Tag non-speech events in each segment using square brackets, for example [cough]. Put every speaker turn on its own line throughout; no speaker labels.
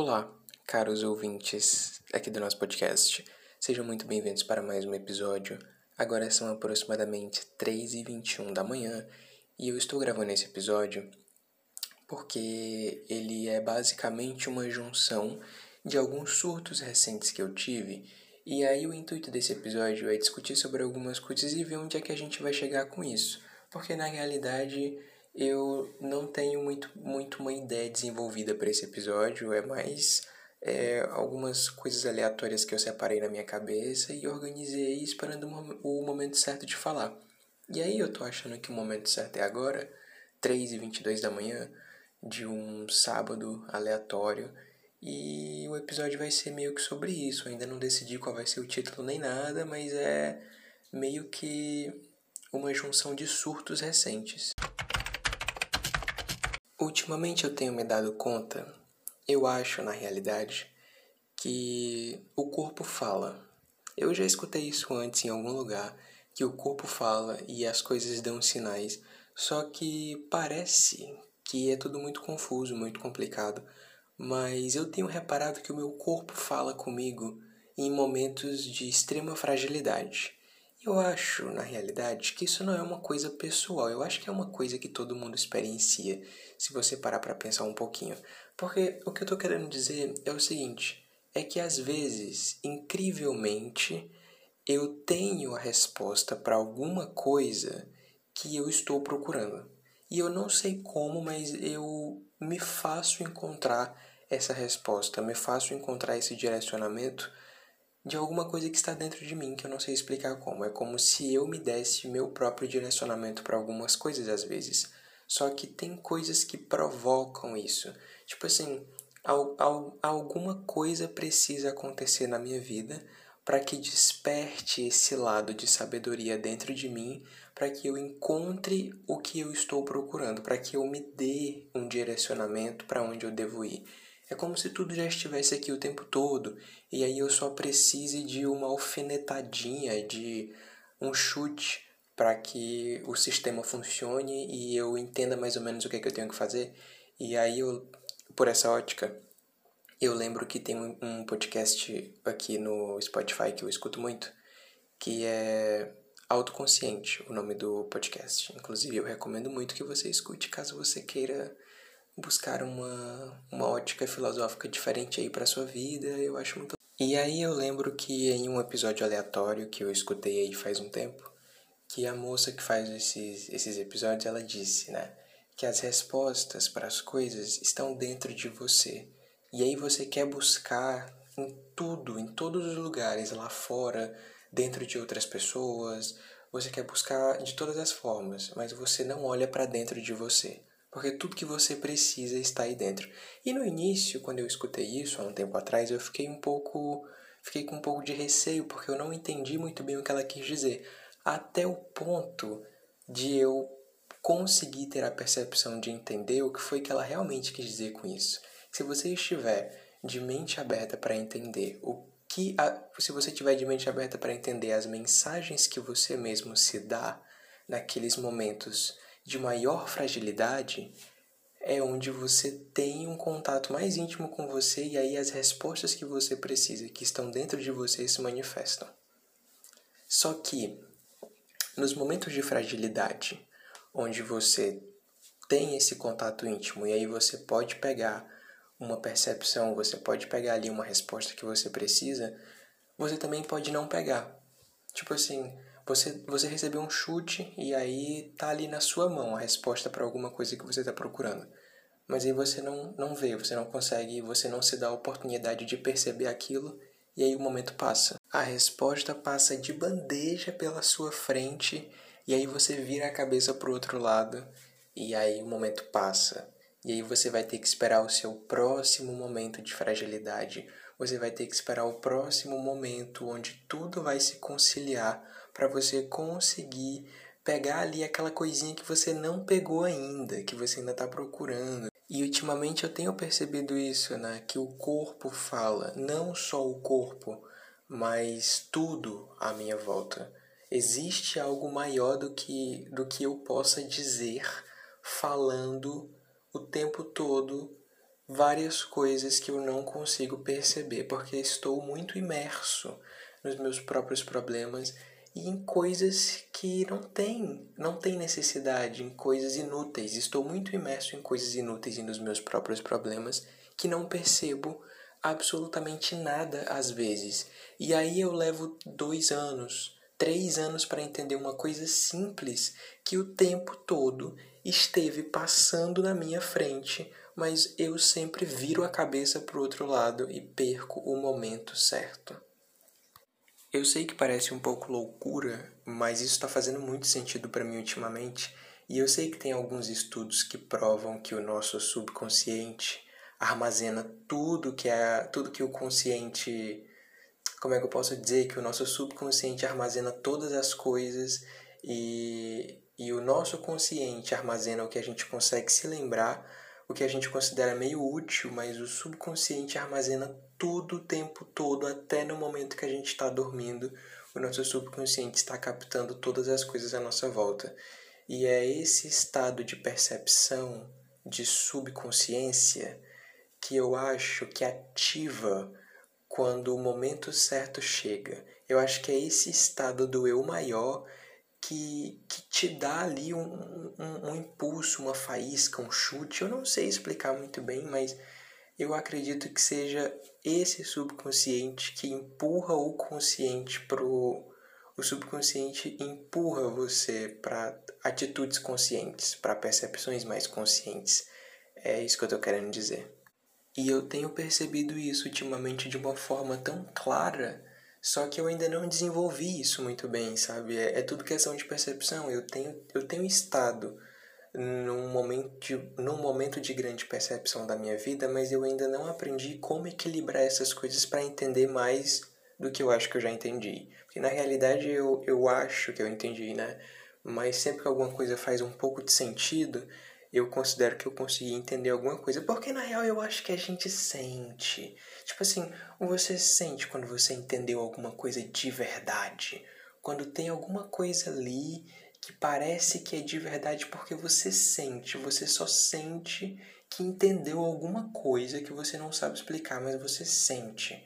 Olá, caros ouvintes aqui do nosso podcast. Sejam muito bem-vindos para mais um episódio. Agora são aproximadamente 3h21 da manhã e eu estou gravando esse episódio porque ele é basicamente uma junção de alguns surtos recentes que eu tive. E aí o intuito desse episódio é discutir sobre algumas coisas e ver onde é que a gente vai chegar com isso. Porque na realidade eu não tenho muito, muito uma ideia desenvolvida para esse episódio, é mais é, algumas coisas aleatórias que eu separei na minha cabeça e organizei esperando o momento certo de falar. E aí eu tô achando que o momento certo é agora, 3 e 22 da manhã, de um sábado aleatório, e o episódio vai ser meio que sobre isso. Eu ainda não decidi qual vai ser o título nem nada, mas é meio que uma junção de surtos recentes. Ultimamente eu tenho me dado conta, eu acho na realidade, que o corpo fala. Eu já escutei isso antes em algum lugar, que o corpo fala e as coisas dão sinais, só que parece que é tudo muito confuso, muito complicado, mas eu tenho reparado que o meu corpo fala comigo em momentos de extrema fragilidade. Eu acho, na realidade, que isso não é uma coisa pessoal, eu acho que é uma coisa que todo mundo experiencia, se você parar para pensar um pouquinho. Porque o que eu tô querendo dizer é o seguinte: é que às vezes, incrivelmente, eu tenho a resposta para alguma coisa que eu estou procurando. E eu não sei como, mas eu me faço encontrar essa resposta, me faço encontrar esse direcionamento de alguma coisa que está dentro de mim que eu não sei explicar como. É como se eu me desse meu próprio direcionamento para algumas coisas às vezes. Só que tem coisas que provocam isso. Tipo assim, al, al, alguma coisa precisa acontecer na minha vida para que desperte esse lado de sabedoria dentro de mim, para que eu encontre o que eu estou procurando, para que eu me dê um direcionamento para onde eu devo ir. É como se tudo já estivesse aqui o tempo todo e aí eu só precise de uma alfinetadinha, de um chute para que o sistema funcione e eu entenda mais ou menos o que, é que eu tenho que fazer. E aí eu, por essa ótica, eu lembro que tem um podcast aqui no Spotify que eu escuto muito, que é Autoconsciente, o nome do podcast. Inclusive, eu recomendo muito que você escute caso você queira buscar uma, uma ótica filosófica diferente aí para sua vida, eu acho muito. E aí eu lembro que em um episódio aleatório que eu escutei aí faz um tempo, que a moça que faz esses, esses episódios, ela disse, né, que as respostas para as coisas estão dentro de você. E aí você quer buscar em tudo, em todos os lugares, lá fora, dentro de outras pessoas, você quer buscar de todas as formas, mas você não olha para dentro de você porque tudo que você precisa está aí dentro. E no início, quando eu escutei isso há um tempo atrás, eu fiquei um pouco fiquei com um pouco de receio, porque eu não entendi muito bem o que ela quis dizer, até o ponto de eu conseguir ter a percepção de entender o que foi que ela realmente quis dizer com isso. Se você estiver de mente aberta para entender o que a, se você tiver de mente aberta para entender as mensagens que você mesmo se dá naqueles momentos de maior fragilidade é onde você tem um contato mais íntimo com você e aí as respostas que você precisa, que estão dentro de você, se manifestam. Só que nos momentos de fragilidade, onde você tem esse contato íntimo e aí você pode pegar uma percepção, você pode pegar ali uma resposta que você precisa, você também pode não pegar. Tipo assim, você, você recebeu um chute e aí tá ali na sua mão a resposta para alguma coisa que você está procurando. Mas aí você não, não vê, você não consegue, você não se dá a oportunidade de perceber aquilo e aí o momento passa. A resposta passa de bandeja pela sua frente e aí você vira a cabeça para o outro lado e aí o momento passa. E aí você vai ter que esperar o seu próximo momento de fragilidade. Você vai ter que esperar o próximo momento onde tudo vai se conciliar para você conseguir pegar ali aquela coisinha que você não pegou ainda, que você ainda está procurando. E ultimamente eu tenho percebido isso, né? Que o corpo fala, não só o corpo, mas tudo à minha volta. Existe algo maior do que, do que eu possa dizer falando o tempo todo várias coisas que eu não consigo perceber, porque estou muito imerso nos meus próprios problemas e em coisas que não tem, não tem necessidade, em coisas inúteis. Estou muito imerso em coisas inúteis e nos meus próprios problemas que não percebo absolutamente nada às vezes. E aí eu levo dois anos, três anos para entender uma coisa simples que o tempo todo esteve passando na minha frente, mas eu sempre viro a cabeça para o outro lado e perco o momento certo. Eu sei que parece um pouco loucura, mas isso está fazendo muito sentido para mim ultimamente, e eu sei que tem alguns estudos que provam que o nosso subconsciente armazena tudo que é tudo que o consciente como é que eu posso dizer que o nosso subconsciente armazena todas as coisas e, e o nosso consciente armazena o que a gente consegue se lembrar o que a gente considera meio útil, mas o subconsciente armazena tudo o tempo todo, até no momento que a gente está dormindo, o nosso subconsciente está captando todas as coisas à nossa volta. E é esse estado de percepção, de subconsciência, que eu acho que ativa quando o momento certo chega. Eu acho que é esse estado do eu maior que, que te dá ali um, um, um impulso, uma faísca, um chute. Eu não sei explicar muito bem, mas eu acredito que seja esse subconsciente que empurra o consciente pro o subconsciente empurra você para atitudes conscientes, para percepções mais conscientes. É isso que eu estou querendo dizer. E eu tenho percebido isso ultimamente de uma forma tão clara só que eu ainda não desenvolvi isso muito bem, sabe? É, é tudo questão de percepção. Eu tenho, eu tenho estado num momento, de, num momento de grande percepção da minha vida, mas eu ainda não aprendi como equilibrar essas coisas para entender mais do que eu acho que eu já entendi. Porque na realidade eu, eu acho que eu entendi, né? Mas sempre que alguma coisa faz um pouco de sentido, eu considero que eu consegui entender alguma coisa. Porque na real eu acho que a gente sente. Tipo assim, você sente quando você entendeu alguma coisa de verdade. Quando tem alguma coisa ali que parece que é de verdade porque você sente, você só sente que entendeu alguma coisa que você não sabe explicar, mas você sente.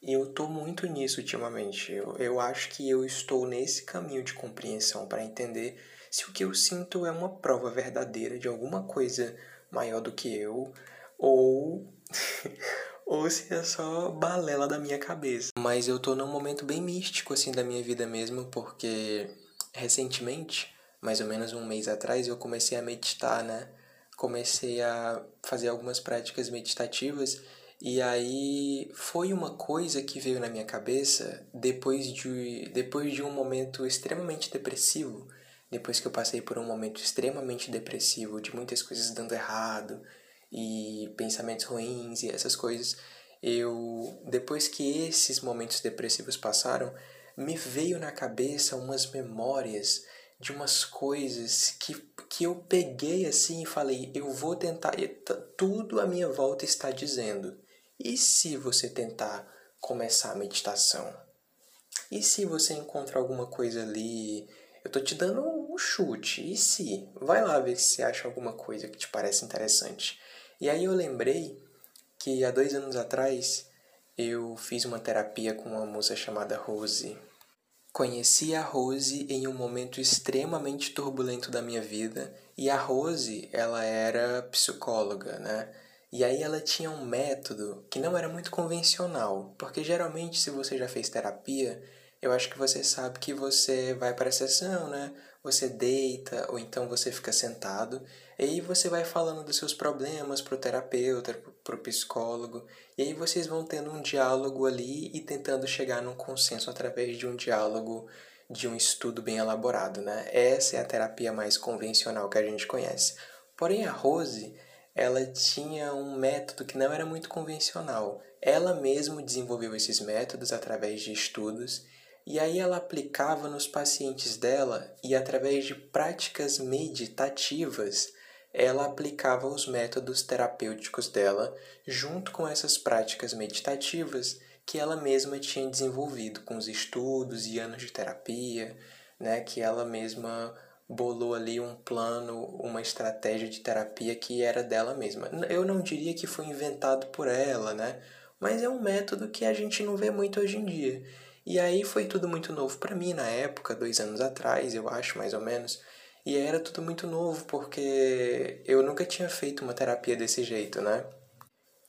E eu tô muito nisso ultimamente. Eu, eu acho que eu estou nesse caminho de compreensão para entender se o que eu sinto é uma prova verdadeira de alguma coisa maior do que eu, ou, [laughs] ou se é só balela da minha cabeça. Mas eu tô num momento bem místico assim da minha vida mesmo, porque recentemente, mais ou menos um mês atrás, eu comecei a meditar, né? Comecei a fazer algumas práticas meditativas e aí foi uma coisa que veio na minha cabeça depois de, depois de um momento extremamente depressivo depois que eu passei por um momento extremamente depressivo, de muitas coisas dando errado e pensamentos ruins e essas coisas, eu depois que esses momentos depressivos passaram, me veio na cabeça umas memórias de umas coisas que, que eu peguei assim e falei, eu vou tentar, tudo à minha volta está dizendo. E se você tentar começar a meditação? E se você encontrar alguma coisa ali eu tô te dando um chute. E se? Vai lá ver se você acha alguma coisa que te parece interessante. E aí eu lembrei que há dois anos atrás eu fiz uma terapia com uma moça chamada Rose. Conheci a Rose em um momento extremamente turbulento da minha vida e a Rose, ela era psicóloga, né? E aí ela tinha um método que não era muito convencional, porque geralmente se você já fez terapia, eu acho que você sabe que você vai para a sessão, né? Você deita ou então você fica sentado e aí você vai falando dos seus problemas pro terapeuta, pro psicólogo, e aí vocês vão tendo um diálogo ali e tentando chegar num consenso através de um diálogo, de um estudo bem elaborado, né? Essa é a terapia mais convencional que a gente conhece. Porém, a Rose, ela tinha um método que não era muito convencional. Ela mesma desenvolveu esses métodos através de estudos e aí ela aplicava nos pacientes dela e através de práticas meditativas, ela aplicava os métodos terapêuticos dela junto com essas práticas meditativas que ela mesma tinha desenvolvido com os estudos e anos de terapia, né, que ela mesma bolou ali um plano, uma estratégia de terapia que era dela mesma. Eu não diria que foi inventado por ela, né? Mas é um método que a gente não vê muito hoje em dia. E aí foi tudo muito novo para mim na época, dois anos atrás, eu acho, mais ou menos. E era tudo muito novo porque eu nunca tinha feito uma terapia desse jeito, né?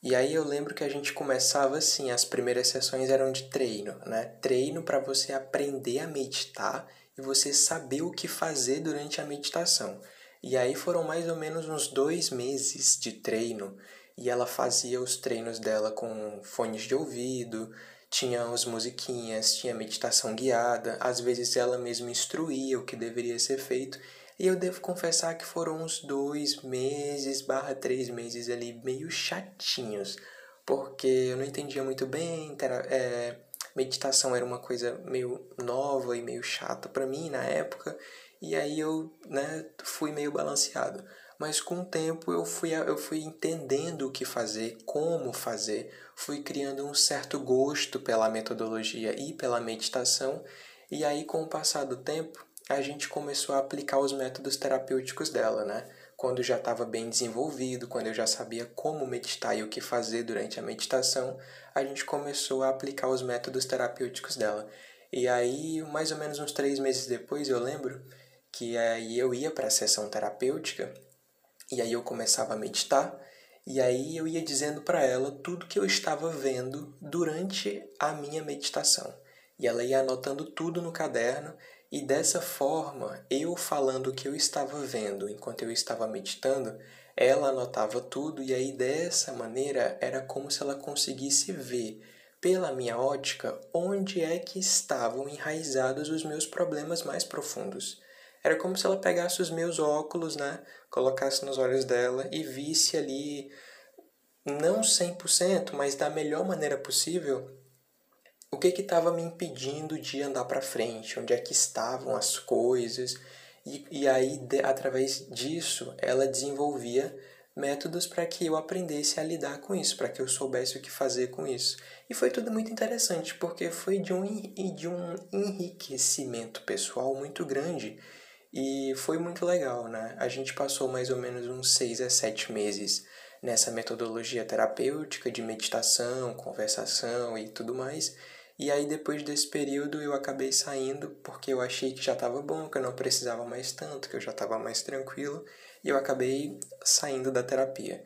E aí eu lembro que a gente começava assim, as primeiras sessões eram de treino, né? Treino para você aprender a meditar e você saber o que fazer durante a meditação. E aí foram mais ou menos uns dois meses de treino e ela fazia os treinos dela com fones de ouvido, tinha as musiquinhas, tinha meditação guiada, às vezes ela mesma instruía o que deveria ser feito. E eu devo confessar que foram uns dois meses, barra três meses ali, meio chatinhos, porque eu não entendia muito bem, é, meditação era uma coisa meio nova e meio chata para mim na época, e aí eu né, fui meio balanceado. Mas com o tempo eu fui, eu fui entendendo o que fazer, como fazer, fui criando um certo gosto pela metodologia e pela meditação, e aí com o passar do tempo a gente começou a aplicar os métodos terapêuticos dela, né? Quando já estava bem desenvolvido, quando eu já sabia como meditar e o que fazer durante a meditação, a gente começou a aplicar os métodos terapêuticos dela. E aí, mais ou menos uns três meses depois, eu lembro que aí eu ia para a sessão terapêutica e aí eu começava a meditar e aí eu ia dizendo para ela tudo que eu estava vendo durante a minha meditação. E ela ia anotando tudo no caderno e dessa forma, eu falando o que eu estava vendo enquanto eu estava meditando, ela anotava tudo e aí dessa maneira era como se ela conseguisse ver pela minha ótica onde é que estavam enraizados os meus problemas mais profundos. Era como se ela pegasse os meus óculos, né, colocasse nos olhos dela e visse ali, não 100%, mas da melhor maneira possível, o que estava me impedindo de andar para frente, onde é que estavam as coisas. E, e aí, de, através disso, ela desenvolvia métodos para que eu aprendesse a lidar com isso, para que eu soubesse o que fazer com isso. E foi tudo muito interessante, porque foi de um, de um enriquecimento pessoal muito grande e foi muito legal, né? A gente passou mais ou menos uns seis a sete meses nessa metodologia terapêutica de meditação, conversação e tudo mais. E aí depois desse período eu acabei saindo porque eu achei que já estava bom, que eu não precisava mais tanto, que eu já estava mais tranquilo, e eu acabei saindo da terapia.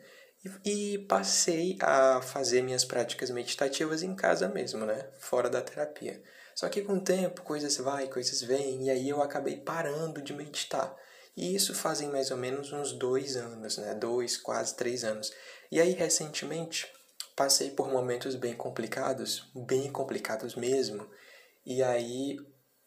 E, e, passei a fazer minhas práticas meditativas em casa mesmo, né? Fora da terapia. Só que com o tempo, coisas vai, coisas vêm, e aí eu acabei parando de meditar. E isso fazem mais ou menos uns dois anos, né? Dois, quase três anos. E aí, recentemente, passei por momentos bem complicados, bem complicados mesmo. E aí,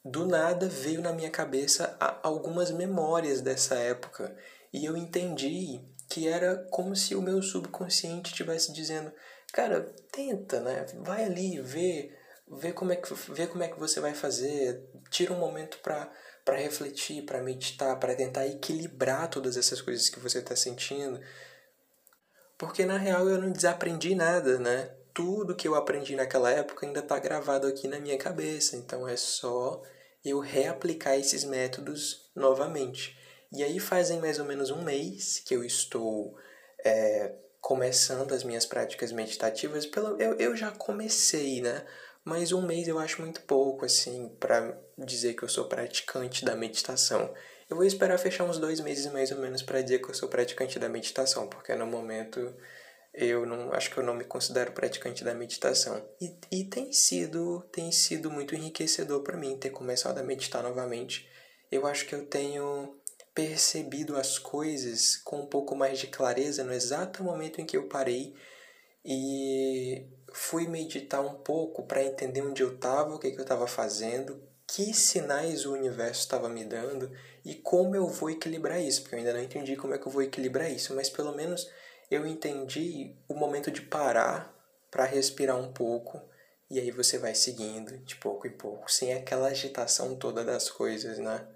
do nada, veio na minha cabeça algumas memórias dessa época. E eu entendi que era como se o meu subconsciente estivesse dizendo: Cara, tenta, né? Vai ali, vê vê como é que, vê como é que você vai fazer, tira um momento para para refletir, para meditar, para tentar equilibrar todas essas coisas que você está sentindo. Porque na real eu não desaprendi nada, né? Tudo que eu aprendi naquela época ainda está gravado aqui na minha cabeça, então é só eu reaplicar esses métodos novamente. E aí fazem mais ou menos um mês que eu estou é, começando as minhas práticas meditativas. Pela, eu, eu já comecei, né? Mas um mês eu acho muito pouco, assim, para dizer que eu sou praticante da meditação. Eu vou esperar fechar uns dois meses mais ou menos para dizer que eu sou praticante da meditação, porque no momento eu não acho que eu não me considero praticante da meditação. E, e tem sido tem sido muito enriquecedor para mim ter começado a meditar novamente. Eu acho que eu tenho percebido as coisas com um pouco mais de clareza no exato momento em que eu parei e fui meditar um pouco para entender onde eu estava, o que, que eu estava fazendo, que sinais o universo estava me dando e como eu vou equilibrar isso, porque eu ainda não entendi como é que eu vou equilibrar isso, mas pelo menos eu entendi o momento de parar para respirar um pouco e aí você vai seguindo de pouco em pouco, sem aquela agitação toda das coisas, né?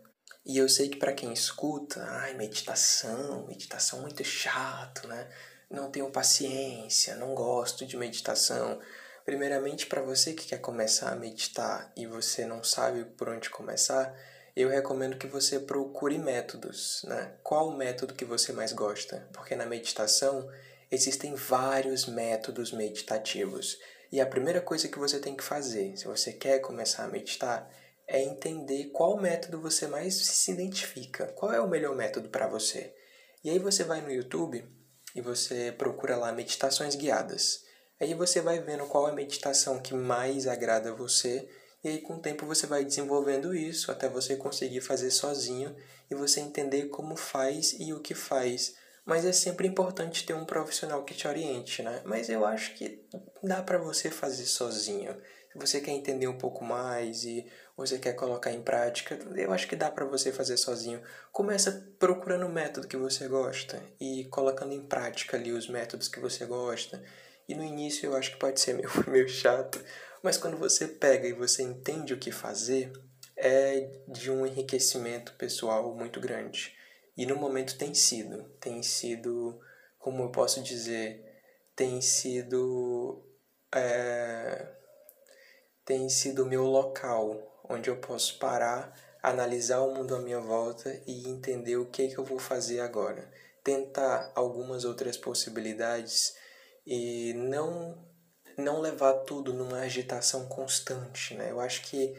E eu sei que para quem escuta, ai, meditação, meditação muito chato, né? Não tenho paciência, não gosto de meditação. Primeiramente, para você que quer começar a meditar e você não sabe por onde começar, eu recomendo que você procure métodos, né? Qual o método que você mais gosta? Porque na meditação existem vários métodos meditativos. E a primeira coisa que você tem que fazer, se você quer começar a meditar, é entender qual método você mais se identifica. Qual é o melhor método para você? E aí você vai no YouTube e você procura lá meditações guiadas. Aí você vai vendo qual é a meditação que mais agrada a você e aí com o tempo você vai desenvolvendo isso até você conseguir fazer sozinho e você entender como faz e o que faz. Mas é sempre importante ter um profissional que te oriente, né? Mas eu acho que dá para você fazer sozinho. Se você quer entender um pouco mais e você quer colocar em prática, eu acho que dá para você fazer sozinho. Começa procurando o método que você gosta e colocando em prática ali os métodos que você gosta. E no início eu acho que pode ser [laughs] meio, meio chato, mas quando você pega e você entende o que fazer, é de um enriquecimento pessoal muito grande. E no momento tem sido, tem sido, como eu posso dizer, tem sido é, tem sido meu local onde eu posso parar, analisar o mundo à minha volta e entender o que, é que eu vou fazer agora. Tentar algumas outras possibilidades e não não levar tudo numa agitação constante, né? Eu acho que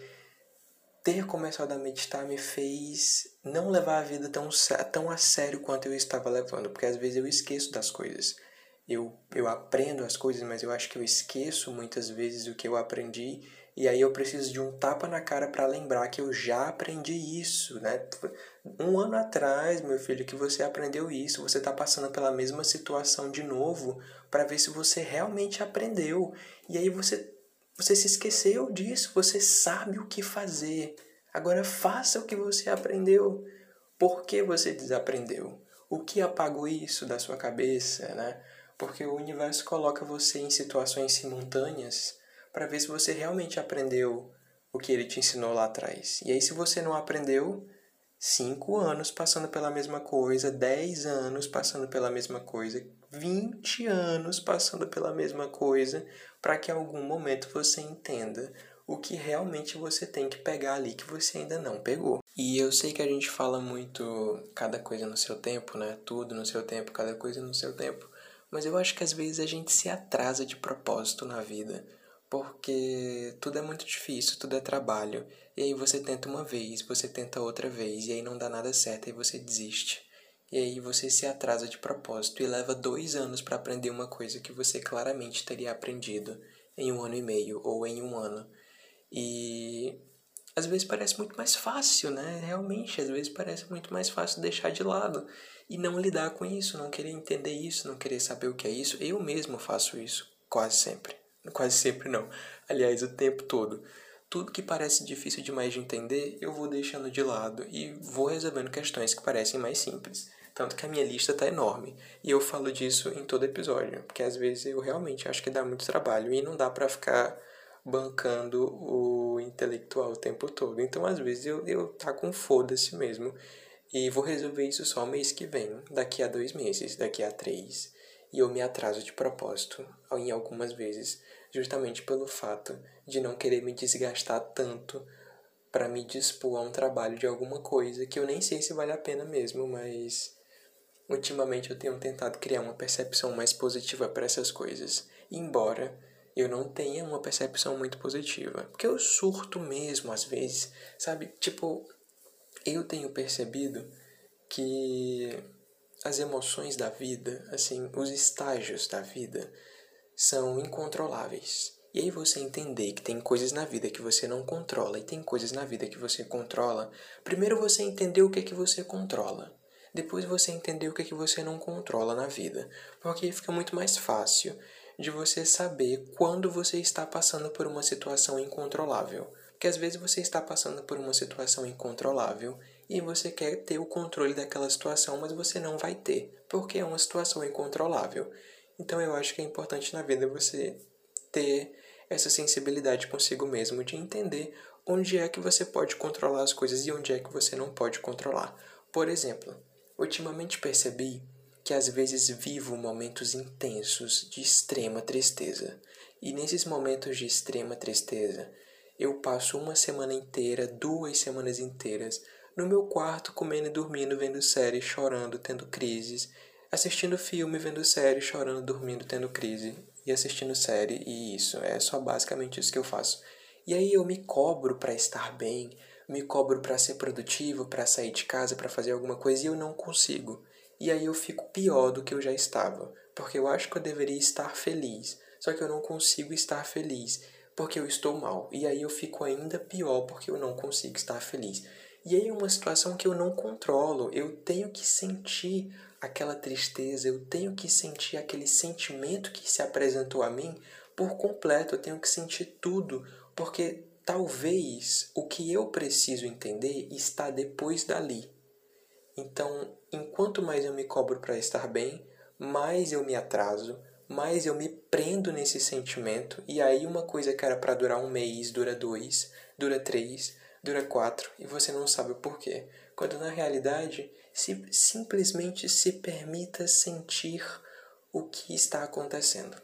ter começado a meditar me fez não levar a vida tão, tão a sério quanto eu estava levando, porque às vezes eu esqueço das coisas. Eu, eu aprendo as coisas, mas eu acho que eu esqueço muitas vezes o que eu aprendi e aí eu preciso de um tapa na cara para lembrar que eu já aprendi isso, né? Um ano atrás, meu filho, que você aprendeu isso, você está passando pela mesma situação de novo para ver se você realmente aprendeu. E aí você você se esqueceu disso, você sabe o que fazer. Agora faça o que você aprendeu. Por que você desaprendeu? O que apagou isso da sua cabeça, né? Porque o universo coloca você em situações simultâneas para ver se você realmente aprendeu o que ele te ensinou lá atrás. E aí, se você não aprendeu, cinco anos passando pela mesma coisa, dez anos passando pela mesma coisa, vinte anos passando pela mesma coisa, para que em algum momento você entenda o que realmente você tem que pegar ali que você ainda não pegou. E eu sei que a gente fala muito cada coisa no seu tempo, né? Tudo no seu tempo, cada coisa no seu tempo. Mas eu acho que às vezes a gente se atrasa de propósito na vida porque tudo é muito difícil, tudo é trabalho. E aí você tenta uma vez, você tenta outra vez, e aí não dá nada certo, e você desiste. E aí você se atrasa de propósito e leva dois anos para aprender uma coisa que você claramente teria aprendido em um ano e meio ou em um ano. E às vezes parece muito mais fácil, né? Realmente, às vezes parece muito mais fácil deixar de lado e não lidar com isso, não querer entender isso, não querer saber o que é isso. Eu mesmo faço isso quase sempre. Quase sempre não. Aliás, o tempo todo. Tudo que parece difícil demais de entender, eu vou deixando de lado e vou resolvendo questões que parecem mais simples. Tanto que a minha lista tá enorme. E eu falo disso em todo episódio, porque às vezes eu realmente acho que dá muito trabalho e não dá para ficar bancando o intelectual o tempo todo. Então, às vezes eu, eu tá com foda-se mesmo. E vou resolver isso só mês que vem, daqui a dois meses, daqui a três. E eu me atraso de propósito, em algumas vezes, justamente pelo fato de não querer me desgastar tanto para me dispor a um trabalho de alguma coisa que eu nem sei se vale a pena mesmo, mas ultimamente eu tenho tentado criar uma percepção mais positiva para essas coisas, embora eu não tenha uma percepção muito positiva, porque eu surto mesmo às vezes, sabe? Tipo, eu tenho percebido que as emoções da vida, assim, os estágios da vida, são incontroláveis. E aí você entender que tem coisas na vida que você não controla e tem coisas na vida que você controla, primeiro você entender o que é que você controla. Depois você entender o que é que você não controla na vida, porque fica muito mais fácil de você saber quando você está passando por uma situação incontrolável. Porque às vezes você está passando por uma situação incontrolável e você quer ter o controle daquela situação, mas você não vai ter, porque é uma situação incontrolável. Então eu acho que é importante na vida você ter essa sensibilidade consigo mesmo de entender onde é que você pode controlar as coisas e onde é que você não pode controlar. Por exemplo, ultimamente percebi que às vezes vivo momentos intensos de extrema tristeza. E nesses momentos de extrema tristeza, eu passo uma semana inteira, duas semanas inteiras, no meu quarto comendo e dormindo, vendo séries, chorando, tendo crises, assistindo filme, vendo série, chorando, dormindo, tendo crise e assistindo série e isso. É só basicamente isso que eu faço. E aí eu me cobro para estar bem, me cobro para ser produtivo, para sair de casa, para fazer alguma coisa e eu não consigo. E aí eu fico pior do que eu já estava, porque eu acho que eu deveria estar feliz, só que eu não consigo estar feliz porque eu estou mal. E aí eu fico ainda pior porque eu não consigo estar feliz. E aí é uma situação que eu não controlo. Eu tenho que sentir aquela tristeza, eu tenho que sentir aquele sentimento que se apresentou a mim por completo. Eu tenho que sentir tudo, porque talvez o que eu preciso entender está depois dali. Então, enquanto mais eu me cobro para estar bem, mais eu me atraso, mais eu me prendo nesse sentimento, e aí uma coisa que era para durar um mês dura dois, dura três, dura quatro, e você não sabe o porquê. Quando na realidade, se simplesmente se permita sentir o que está acontecendo.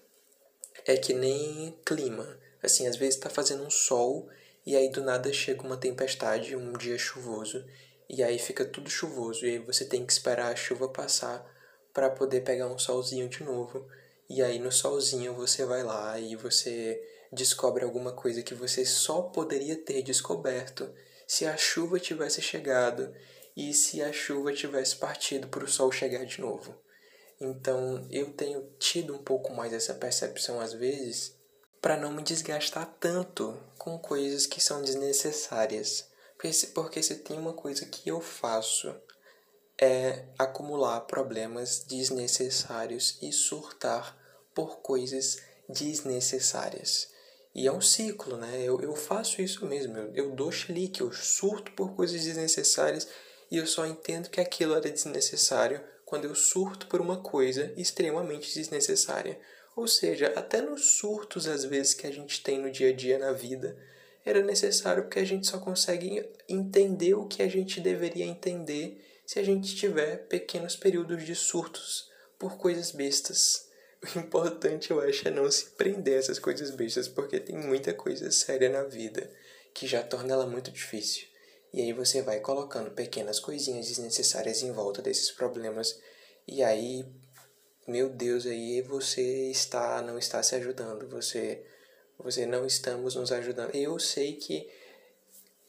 É que nem clima. Assim, às vezes está fazendo um sol e aí do nada chega uma tempestade, um dia chuvoso, e aí fica tudo chuvoso, e aí você tem que esperar a chuva passar para poder pegar um solzinho de novo. E aí no solzinho você vai lá e você descobre alguma coisa que você só poderia ter descoberto se a chuva tivesse chegado e se a chuva tivesse partido para o sol chegar de novo. Então eu tenho tido um pouco mais essa percepção às vezes para não me desgastar tanto com coisas que são desnecessárias. Porque se, tem uma coisa que eu faço é acumular problemas desnecessários e surtar por coisas desnecessárias. E é um ciclo, né? Eu, eu faço isso mesmo. Eu, eu dou chilique, eu surto por coisas desnecessárias e eu só entendo que aquilo era desnecessário quando eu surto por uma coisa extremamente desnecessária. Ou seja, até nos surtos, às vezes, que a gente tem no dia a dia na vida, era necessário porque a gente só consegue entender o que a gente deveria entender se a gente tiver pequenos períodos de surtos por coisas bestas. [laughs] O importante, eu acho, é não se prender a essas coisas bestas, porque tem muita coisa séria na vida que já torna ela muito difícil. E aí você vai colocando pequenas coisinhas desnecessárias em volta desses problemas, e aí, meu Deus, aí você está não está se ajudando, você você não estamos nos ajudando. Eu sei que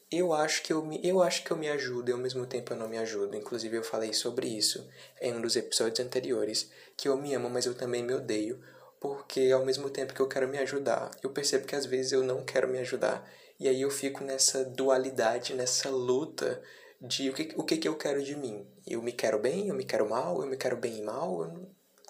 eu acho que eu me, eu acho que eu me ajudo e ao mesmo tempo eu não me ajudo. Inclusive eu falei sobre isso em um dos episódios anteriores, que eu me amo, mas eu também me odeio, porque ao mesmo tempo que eu quero me ajudar, eu percebo que às vezes eu não quero me ajudar. E aí eu fico nessa dualidade, nessa luta de o que, o que, que eu quero de mim. Eu me quero bem, eu me quero mal, eu me quero bem e mal,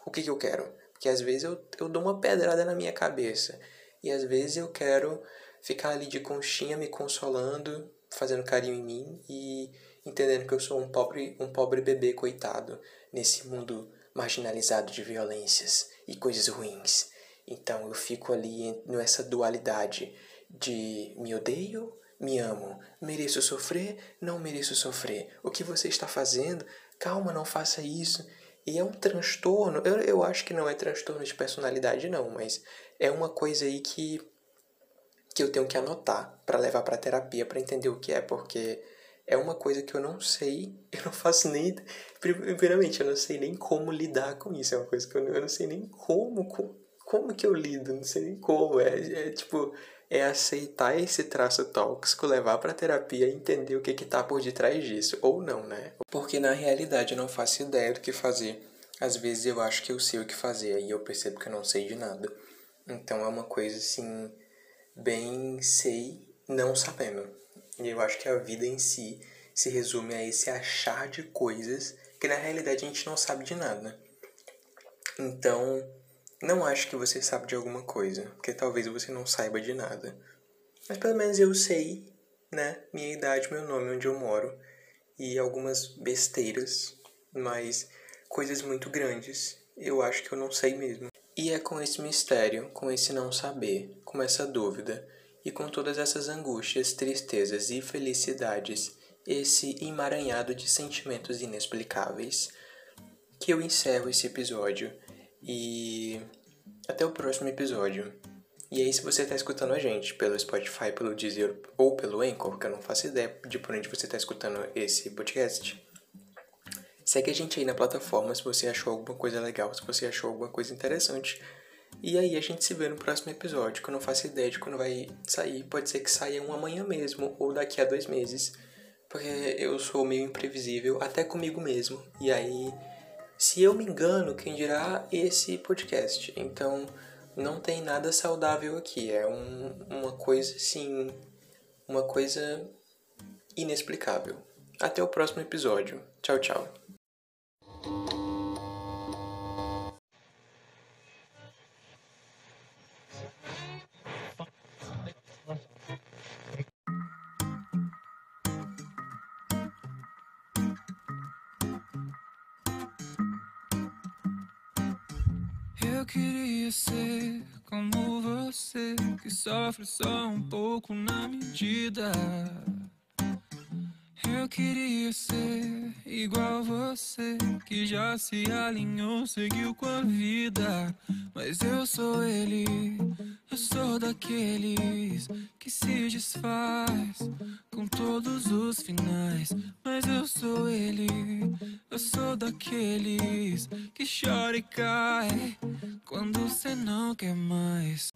o que, que eu quero? Porque às vezes eu, eu dou uma pedrada na minha cabeça. E às vezes eu quero ficar ali de conchinha me consolando, fazendo carinho em mim e entendendo que eu sou um pobre, um pobre bebê coitado nesse mundo marginalizado de violências e coisas ruins. Então eu fico ali nessa dualidade de me odeio, me amo, mereço sofrer, não mereço sofrer. O que você está fazendo? Calma, não faça isso. E é um transtorno, eu, eu acho que não é transtorno de personalidade não, mas é uma coisa aí que que eu tenho que anotar para levar para terapia para entender o que é, porque é uma coisa que eu não sei, [laughs] eu não faço nem. Primeiramente, eu não sei nem como lidar com isso. É uma coisa que eu eu não sei nem como, como, como que eu lido, não sei nem como. É, é tipo, é aceitar esse traço tóxico, levar para terapia e entender o que que tá por detrás disso, ou não, né? Porque na realidade eu não faço ideia do que fazer. Às vezes eu acho que eu sei o que fazer, aí eu percebo que eu não sei de nada. Então é uma coisa assim bem sei não sabendo. E eu acho que a vida em si se resume a esse achar de coisas que na realidade a gente não sabe de nada. Então, não acho que você sabe de alguma coisa, porque talvez você não saiba de nada. Mas pelo menos eu sei, né, minha idade, meu nome, onde eu moro e algumas besteiras, mas coisas muito grandes. Eu acho que eu não sei mesmo. E é com esse mistério, com esse não saber, com essa dúvida e com todas essas angústias, tristezas e felicidades, esse emaranhado de sentimentos inexplicáveis, que eu encerro esse episódio e até o próximo episódio. E aí, se você está escutando a gente pelo Spotify, pelo Deezer ou pelo Anchor, que eu não faço ideia de por onde você está escutando esse podcast, segue a gente aí na plataforma se você achou alguma coisa legal, se você achou alguma coisa interessante. E aí a gente se vê no próximo episódio, que eu não faço ideia de quando vai sair. Pode ser que saia um amanhã mesmo, ou daqui a dois meses. Porque eu sou meio imprevisível, até comigo mesmo. E aí, se eu me engano, quem dirá esse podcast. Então, não tem nada saudável aqui. É um, uma coisa assim. Uma coisa inexplicável. Até o próximo episódio. Tchau, tchau.
Eu queria ser como você, que sofre só um pouco na medida. Eu queria ser igual você, que já se alinhou, seguiu com a vida. Mas eu sou ele, eu sou daqueles que se desfaz com todos os finais. Mas eu sou ele, eu sou daqueles que chora e cai quando você não quer mais.